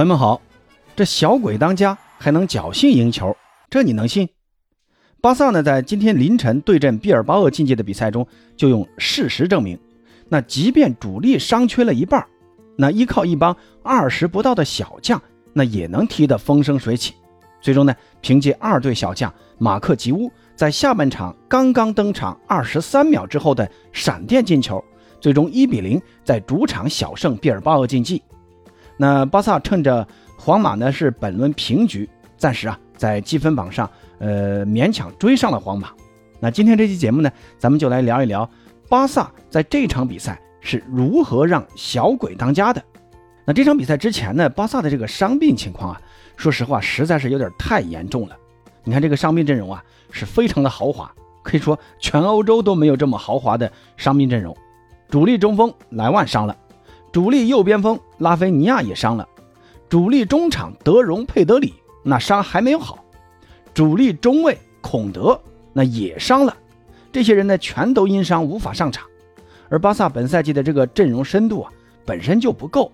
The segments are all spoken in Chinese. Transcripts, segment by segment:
朋友们好，这小鬼当家还能侥幸赢球，这你能信？巴萨呢，在今天凌晨对阵毕尔巴鄂竞技的比赛中，就用事实证明，那即便主力伤缺了一半，那依靠一帮二十不到的小将，那也能踢得风生水起。最终呢，凭借二队小将马克吉乌在下半场刚刚登场二十三秒之后的闪电进球，最终一比零在主场小胜毕尔巴鄂竞技。那巴萨趁着皇马呢是本轮平局，暂时啊在积分榜上，呃勉强追上了皇马。那今天这期节目呢，咱们就来聊一聊巴萨在这场比赛是如何让小鬼当家的。那这场比赛之前呢，巴萨的这个伤病情况啊，说实话实在是有点太严重了。你看这个伤病阵容啊，是非常的豪华，可以说全欧洲都没有这么豪华的伤病阵容。主力中锋莱万伤了。主力右边锋拉菲尼亚也伤了，主力中场德容佩德里那伤还没有好，主力中卫孔德那也伤了，这些人呢全都因伤无法上场。而巴萨本赛季的这个阵容深度啊本身就不够，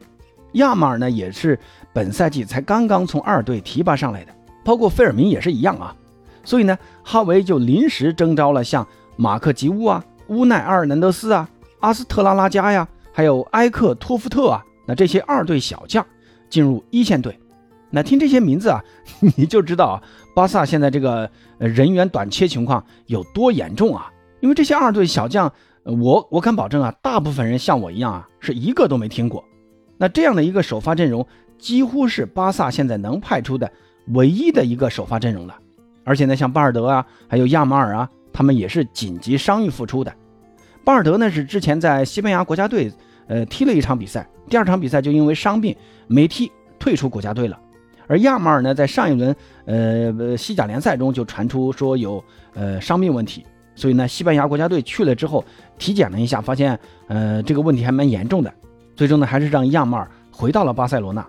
亚马尔呢也是本赛季才刚刚从二队提拔上来的，包括费尔明也是一样啊。所以呢，哈维就临时征召了像马克吉乌啊、乌奈阿尔南德斯啊、阿斯特拉拉加呀。还有埃克托夫特啊，那这些二队小将进入一线队，那听这些名字啊，你就知道啊，巴萨现在这个人员短缺情况有多严重啊！因为这些二队小将，我我敢保证啊，大部分人像我一样啊，是一个都没听过。那这样的一个首发阵容，几乎是巴萨现在能派出的唯一的一个首发阵容了。而且呢，像巴尔德啊，还有亚马尔啊，他们也是紧急伤愈复出的。巴尔德呢是之前在西班牙国家队。呃，踢了一场比赛，第二场比赛就因为伤病没踢，退出国家队了。而亚马尔呢，在上一轮呃西甲联赛中就传出说有呃伤病问题，所以呢，西班牙国家队去了之后体检了一下，发现呃这个问题还蛮严重的，最终呢还是让亚马尔回到了巴塞罗那。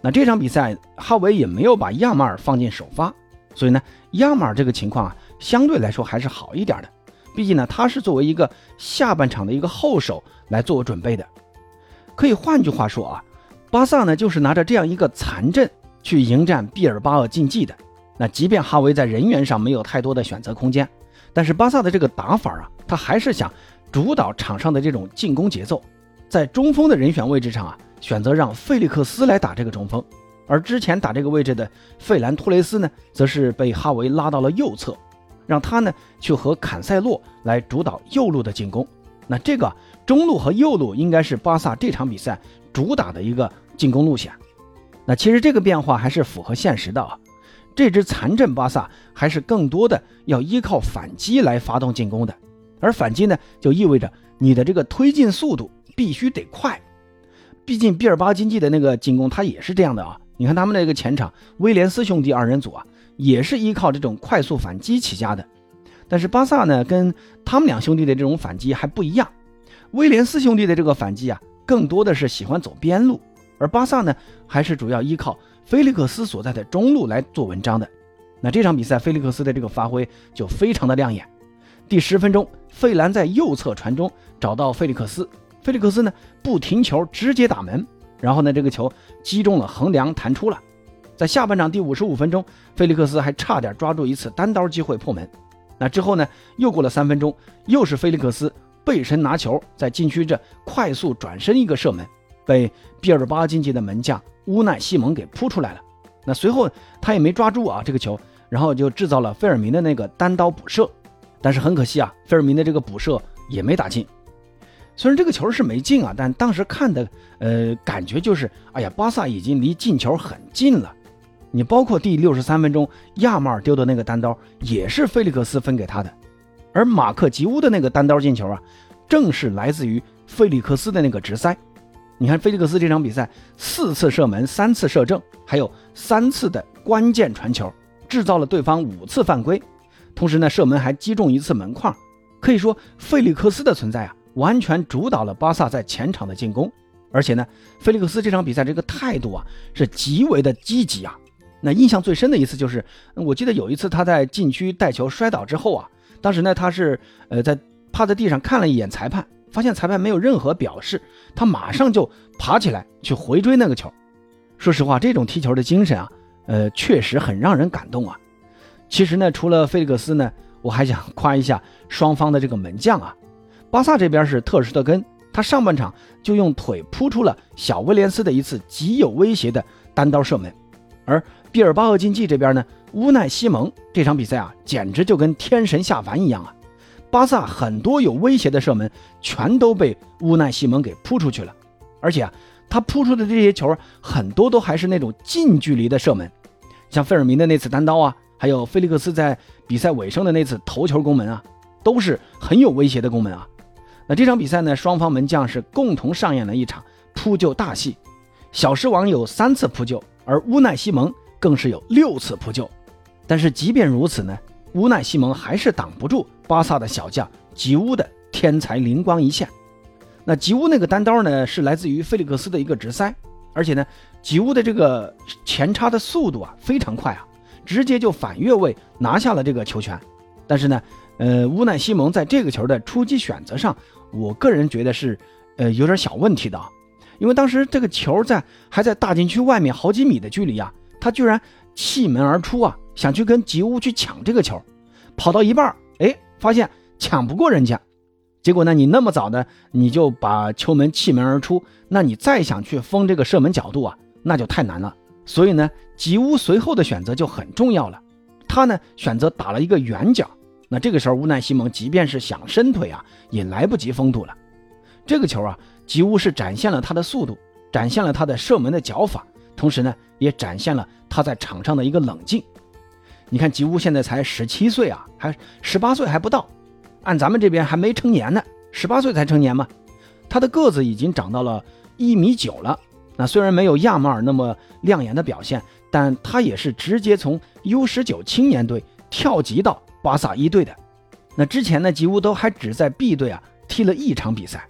那这场比赛哈维也没有把亚马尔放进首发，所以呢，亚马尔这个情况啊相对来说还是好一点的。毕竟呢，他是作为一个下半场的一个后手来做准备的，可以换句话说啊，巴萨呢就是拿着这样一个残阵去迎战毕尔巴鄂竞技的。那即便哈维在人员上没有太多的选择空间，但是巴萨的这个打法啊，他还是想主导场上的这种进攻节奏。在中锋的人选位置上啊，选择让费利克斯来打这个中锋，而之前打这个位置的费兰托雷斯呢，则是被哈维拉到了右侧。让他呢去和坎塞洛来主导右路的进攻，那这个中路和右路应该是巴萨这场比赛主打的一个进攻路线。那其实这个变化还是符合现实的啊。这支残阵巴萨还是更多的要依靠反击来发动进攻的，而反击呢就意味着你的这个推进速度必须得快。毕竟毕尔巴经济的那个进攻他也是这样的啊。你看他们那个前场威廉斯兄弟二人组啊。也是依靠这种快速反击起家的，但是巴萨呢，跟他们两兄弟的这种反击还不一样。威廉斯兄弟的这个反击啊，更多的是喜欢走边路，而巴萨呢，还是主要依靠菲利克斯所在的中路来做文章的。那这场比赛，菲利克斯的这个发挥就非常的亮眼。第十分钟，费兰在右侧传中找到菲利克斯，菲利克斯呢不停球直接打门，然后呢这个球击中了横梁弹出了。在下半场第五十五分钟，菲利克斯还差点抓住一次单刀机会破门。那之后呢？又过了三分钟，又是菲利克斯背身拿球，在禁区这快速转身一个射门，被毕尔巴竞技的门将乌奈西蒙给扑出来了。那随后他也没抓住啊这个球，然后就制造了费尔明的那个单刀补射。但是很可惜啊，费尔明的这个补射也没打进。虽然这个球是没进啊，但当时看的呃感觉就是，哎呀，巴萨已经离进球很近了。你包括第六十三分钟亚马尔丢的那个单刀，也是菲利克斯分给他的，而马克吉乌的那个单刀进球啊，正是来自于菲利克斯的那个直塞。你看菲利克斯这场比赛四次射门，三次射正，还有三次的关键传球，制造了对方五次犯规，同时呢射门还击中一次门框。可以说菲利克斯的存在啊，完全主导了巴萨在前场的进攻。而且呢，菲利克斯这场比赛这个态度啊，是极为的积极啊。那印象最深的一次就是，我记得有一次他在禁区带球摔倒之后啊，当时呢他是呃在趴在地上看了一眼裁判，发现裁判没有任何表示，他马上就爬起来去回追那个球，说实话，这种踢球的精神啊，呃，确实很让人感动啊。其实呢，除了菲利克斯呢，我还想夸一下双方的这个门将啊。巴萨这边是特什特根，他上半场就用腿扑出了小威廉斯的一次极有威胁的单刀射门，而毕尔巴鄂竞技这边呢，乌奈西蒙这场比赛啊，简直就跟天神下凡一样啊。巴萨很多有威胁的射门全都被乌奈西蒙给扑出去了，而且啊，他扑出的这些球很多都还是那种近距离的射门，像费尔明的那次单刀啊。还有菲利克斯在比赛尾声的那次头球攻门啊，都是很有威胁的攻门啊。那这场比赛呢，双方门将是共同上演了一场扑救大戏。小狮王有三次扑救，而乌奈西蒙更是有六次扑救。但是即便如此呢，乌奈西蒙还是挡不住巴萨的小将吉乌的天才灵光一现。那吉乌那个单刀呢，是来自于菲利克斯的一个直塞，而且呢，吉乌的这个前插的速度啊非常快啊。直接就反越位拿下了这个球权，但是呢，呃，乌奈西蒙在这个球的出击选择上，我个人觉得是，呃，有点小问题的，啊因为当时这个球在还在大禁区外面好几米的距离啊，他居然弃门而出啊，想去跟吉乌去抢这个球，跑到一半，哎，发现抢不过人家，结果呢，你那么早的你就把球门弃门而出，那你再想去封这个射门角度啊，那就太难了。所以呢，吉乌随后的选择就很重要了。他呢选择打了一个远角，那这个时候乌奈西蒙即便是想伸腿啊，也来不及封堵了。这个球啊，吉乌是展现了他的速度，展现了他的射门的脚法，同时呢，也展现了他在场上的一个冷静。你看吉乌现在才十七岁啊，还十八岁还不到，按咱们这边还没成年呢，十八岁才成年嘛。他的个子已经长到了一米九了。那虽然没有亚马尔那么亮眼的表现，但他也是直接从 U19 青年队跳级到巴萨一队的。那之前呢，吉乌都还只在 B 队啊踢了一场比赛。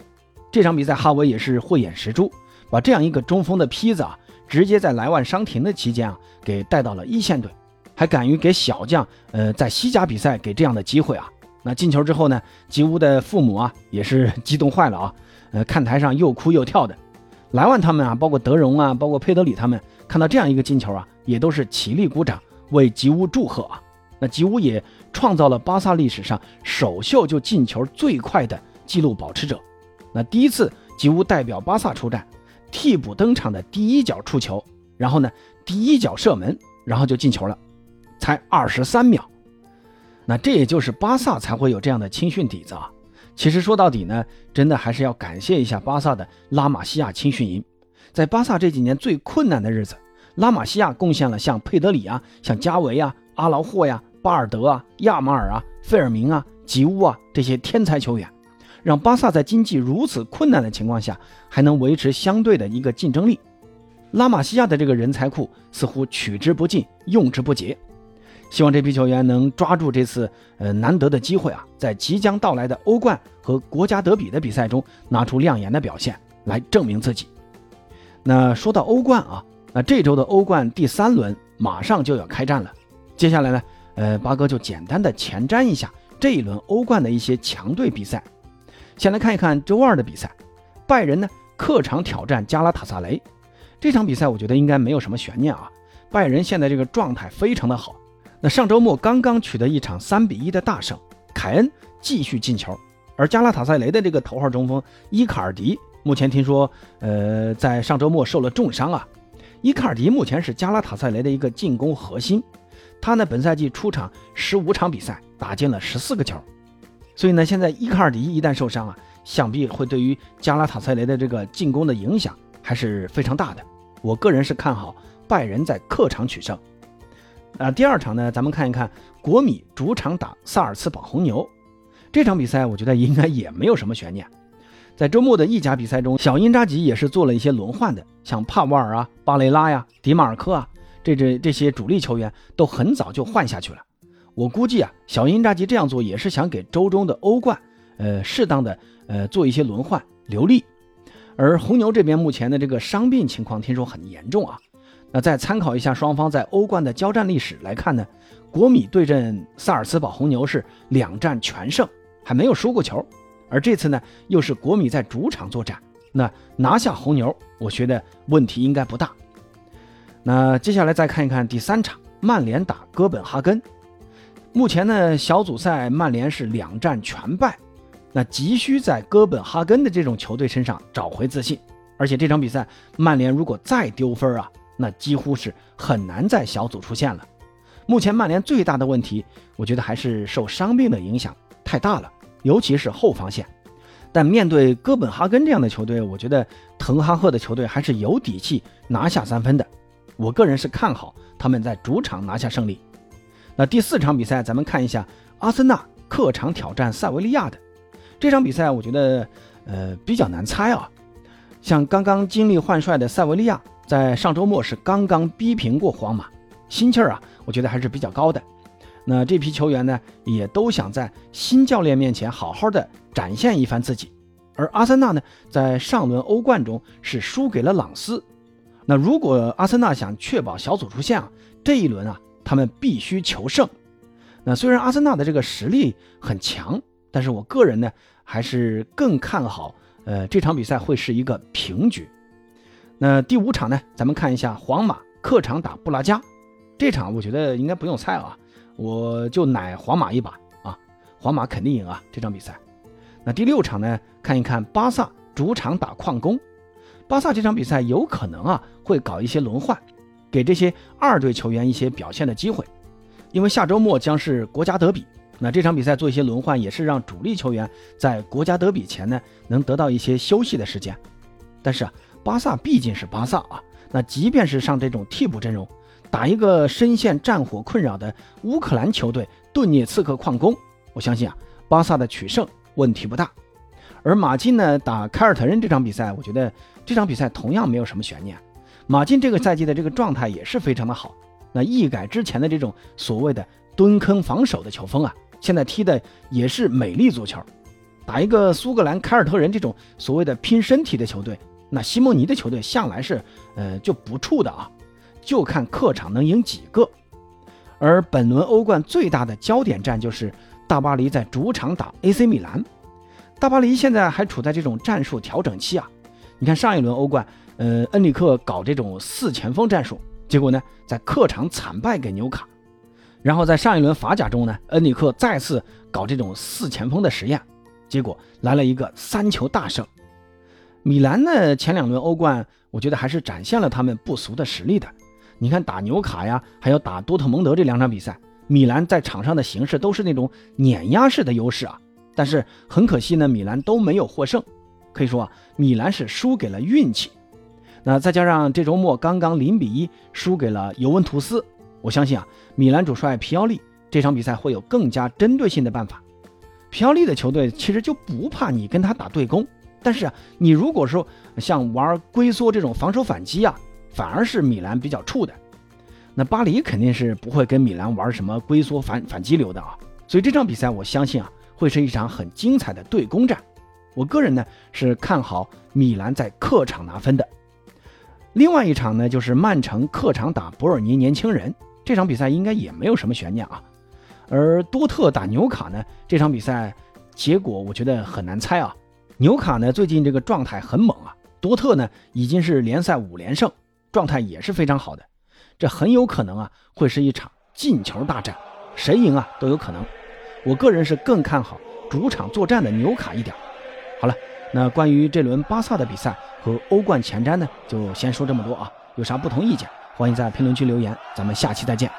这场比赛哈维也是慧眼识珠，把这样一个中锋的坯子啊，直接在莱万伤停的期间啊，给带到了一线队，还敢于给小将呃在西甲比赛给这样的机会啊。那进球之后呢，吉乌的父母啊也是 激动坏了啊，呃看台上又哭又跳的。莱万他们啊，包括德容啊，包括佩德里他们，看到这样一个进球啊，也都是起立鼓掌为吉乌祝贺啊。那吉乌也创造了巴萨历史上首秀就进球最快的纪录保持者。那第一次吉乌代表巴萨出战，替补登场的第一脚触球，然后呢第一脚射门，然后就进球了，才二十三秒。那这也就是巴萨才会有这样的青训底子啊。其实说到底呢，真的还是要感谢一下巴萨的拉玛西亚青训营。在巴萨这几年最困难的日子，拉玛西亚贡献了像佩德里啊、像加维啊、阿劳霍呀、巴尔德啊、亚马尔啊、费尔明啊、吉乌啊这些天才球员，让巴萨在经济如此困难的情况下，还能维持相对的一个竞争力。拉玛西亚的这个人才库似乎取之不尽，用之不竭。希望这批球员能抓住这次呃难得的机会啊，在即将到来的欧冠和国家德比的比赛中拿出亮眼的表现来证明自己。那说到欧冠啊，那这周的欧冠第三轮马上就要开战了。接下来呢，呃，八哥就简单的前瞻一下这一轮欧冠的一些强队比赛。先来看一看周二的比赛，拜仁呢客场挑战加拉塔萨雷。这场比赛我觉得应该没有什么悬念啊，拜仁现在这个状态非常的好。那上周末刚刚取得一场三比一的大胜，凯恩继续进球，而加拉塔萨雷的这个头号中锋伊卡尔迪目前听说，呃，在上周末受了重伤啊。伊卡尔迪目前是加拉塔塞雷的一个进攻核心，他呢本赛季出场十五场比赛，打进了十四个球，所以呢，现在伊卡尔迪一旦受伤啊，想必会对于加拉塔塞雷的这个进攻的影响还是非常大的。我个人是看好拜仁在客场取胜。啊，第二场呢，咱们看一看国米主场打萨尔茨堡红牛这场比赛，我觉得应该也没有什么悬念。在周末的意甲比赛中，小因扎吉也是做了一些轮换的，像帕沃尔啊、巴雷拉呀、迪马尔科啊，这这这些主力球员都很早就换下去了。我估计啊，小因扎吉这样做也是想给周中的欧冠，呃，适当的呃做一些轮换留力。而红牛这边目前的这个伤病情况听说很严重啊。那再参考一下双方在欧冠的交战历史来看呢，国米对阵萨尔茨堡红牛是两战全胜，还没有输过球。而这次呢，又是国米在主场作战，那拿下红牛，我觉得问题应该不大。那接下来再看一看第三场，曼联打哥本哈根。目前呢，小组赛曼联是两战全败，那急需在哥本哈根的这种球队身上找回自信。而且这场比赛，曼联如果再丢分啊，那几乎是很难在小组出现了。目前曼联最大的问题，我觉得还是受伤病的影响太大了，尤其是后防线。但面对哥本哈根这样的球队，我觉得滕哈赫的球队还是有底气拿下三分的。我个人是看好他们在主场拿下胜利。那第四场比赛，咱们看一下阿森纳客场挑战塞维利亚的这场比赛，我觉得呃比较难猜啊。像刚刚经历换帅的塞维利亚，在上周末是刚刚逼平过皇马，心气儿啊，我觉得还是比较高的。那这批球员呢，也都想在新教练面前好好的展现一番自己。而阿森纳呢，在上轮欧冠中是输给了朗斯。那如果阿森纳想确保小组出线啊，这一轮啊，他们必须求胜。那虽然阿森纳的这个实力很强，但是我个人呢，还是更看好。呃，这场比赛会是一个平局。那第五场呢？咱们看一下皇马客场打布拉加，这场我觉得应该不用猜啊，我就奶皇马一把啊，皇马肯定赢啊这场比赛。那第六场呢？看一看巴萨主场打矿工，巴萨这场比赛有可能啊会搞一些轮换，给这些二队球员一些表现的机会，因为下周末将是国家德比。那这场比赛做一些轮换，也是让主力球员在国家德比前呢，能得到一些休息的时间。但是啊，巴萨毕竟是巴萨啊，那即便是上这种替补阵容，打一个深陷战火困扰的乌克兰球队顿涅茨克矿工，我相信啊，巴萨的取胜问题不大。而马竞呢打凯尔特人这场比赛，我觉得这场比赛同样没有什么悬念。马竞这个赛季的这个状态也是非常的好，那一改之前的这种所谓的蹲坑防守的球风啊。现在踢的也是美丽足球，打一个苏格兰凯尔特人这种所谓的拼身体的球队，那西蒙尼的球队向来是呃就不怵的啊，就看客场能赢几个。而本轮欧冠最大的焦点战就是大巴黎在主场打 AC 米兰，大巴黎现在还处在这种战术调整期啊。你看上一轮欧冠，呃，恩里克搞这种四前锋战术，结果呢在客场惨败给纽卡。然后在上一轮法甲中呢，恩里克再次搞这种四前锋的实验，结果来了一个三球大胜。米兰呢，前两轮欧冠，我觉得还是展现了他们不俗的实力的。你看打纽卡呀，还有打多特蒙德这两场比赛，米兰在场上的形势都是那种碾压式的优势啊。但是很可惜呢，米兰都没有获胜，可以说啊，米兰是输给了运气。那再加上这周末刚刚零比一输给了尤文图斯。我相信啊，米兰主帅皮奥利这场比赛会有更加针对性的办法。皮奥利的球队其实就不怕你跟他打对攻，但是啊，你如果说像玩龟缩这种防守反击啊，反而是米兰比较怵的。那巴黎肯定是不会跟米兰玩什么龟缩反反击流的啊。所以这场比赛我相信啊，会是一场很精彩的对攻战。我个人呢是看好米兰在客场拿分的。另外一场呢就是曼城客场打博尔尼年轻人。这场比赛应该也没有什么悬念啊，而多特打纽卡呢？这场比赛结果我觉得很难猜啊。纽卡呢最近这个状态很猛啊，多特呢已经是联赛五连胜，状态也是非常好的，这很有可能啊会是一场进球大战，谁赢啊都有可能。我个人是更看好主场作战的纽卡一点。好了，那关于这轮巴萨的比赛和欧冠前瞻呢，就先说这么多啊，有啥不同意见？欢迎在评论区留言，咱们下期再见。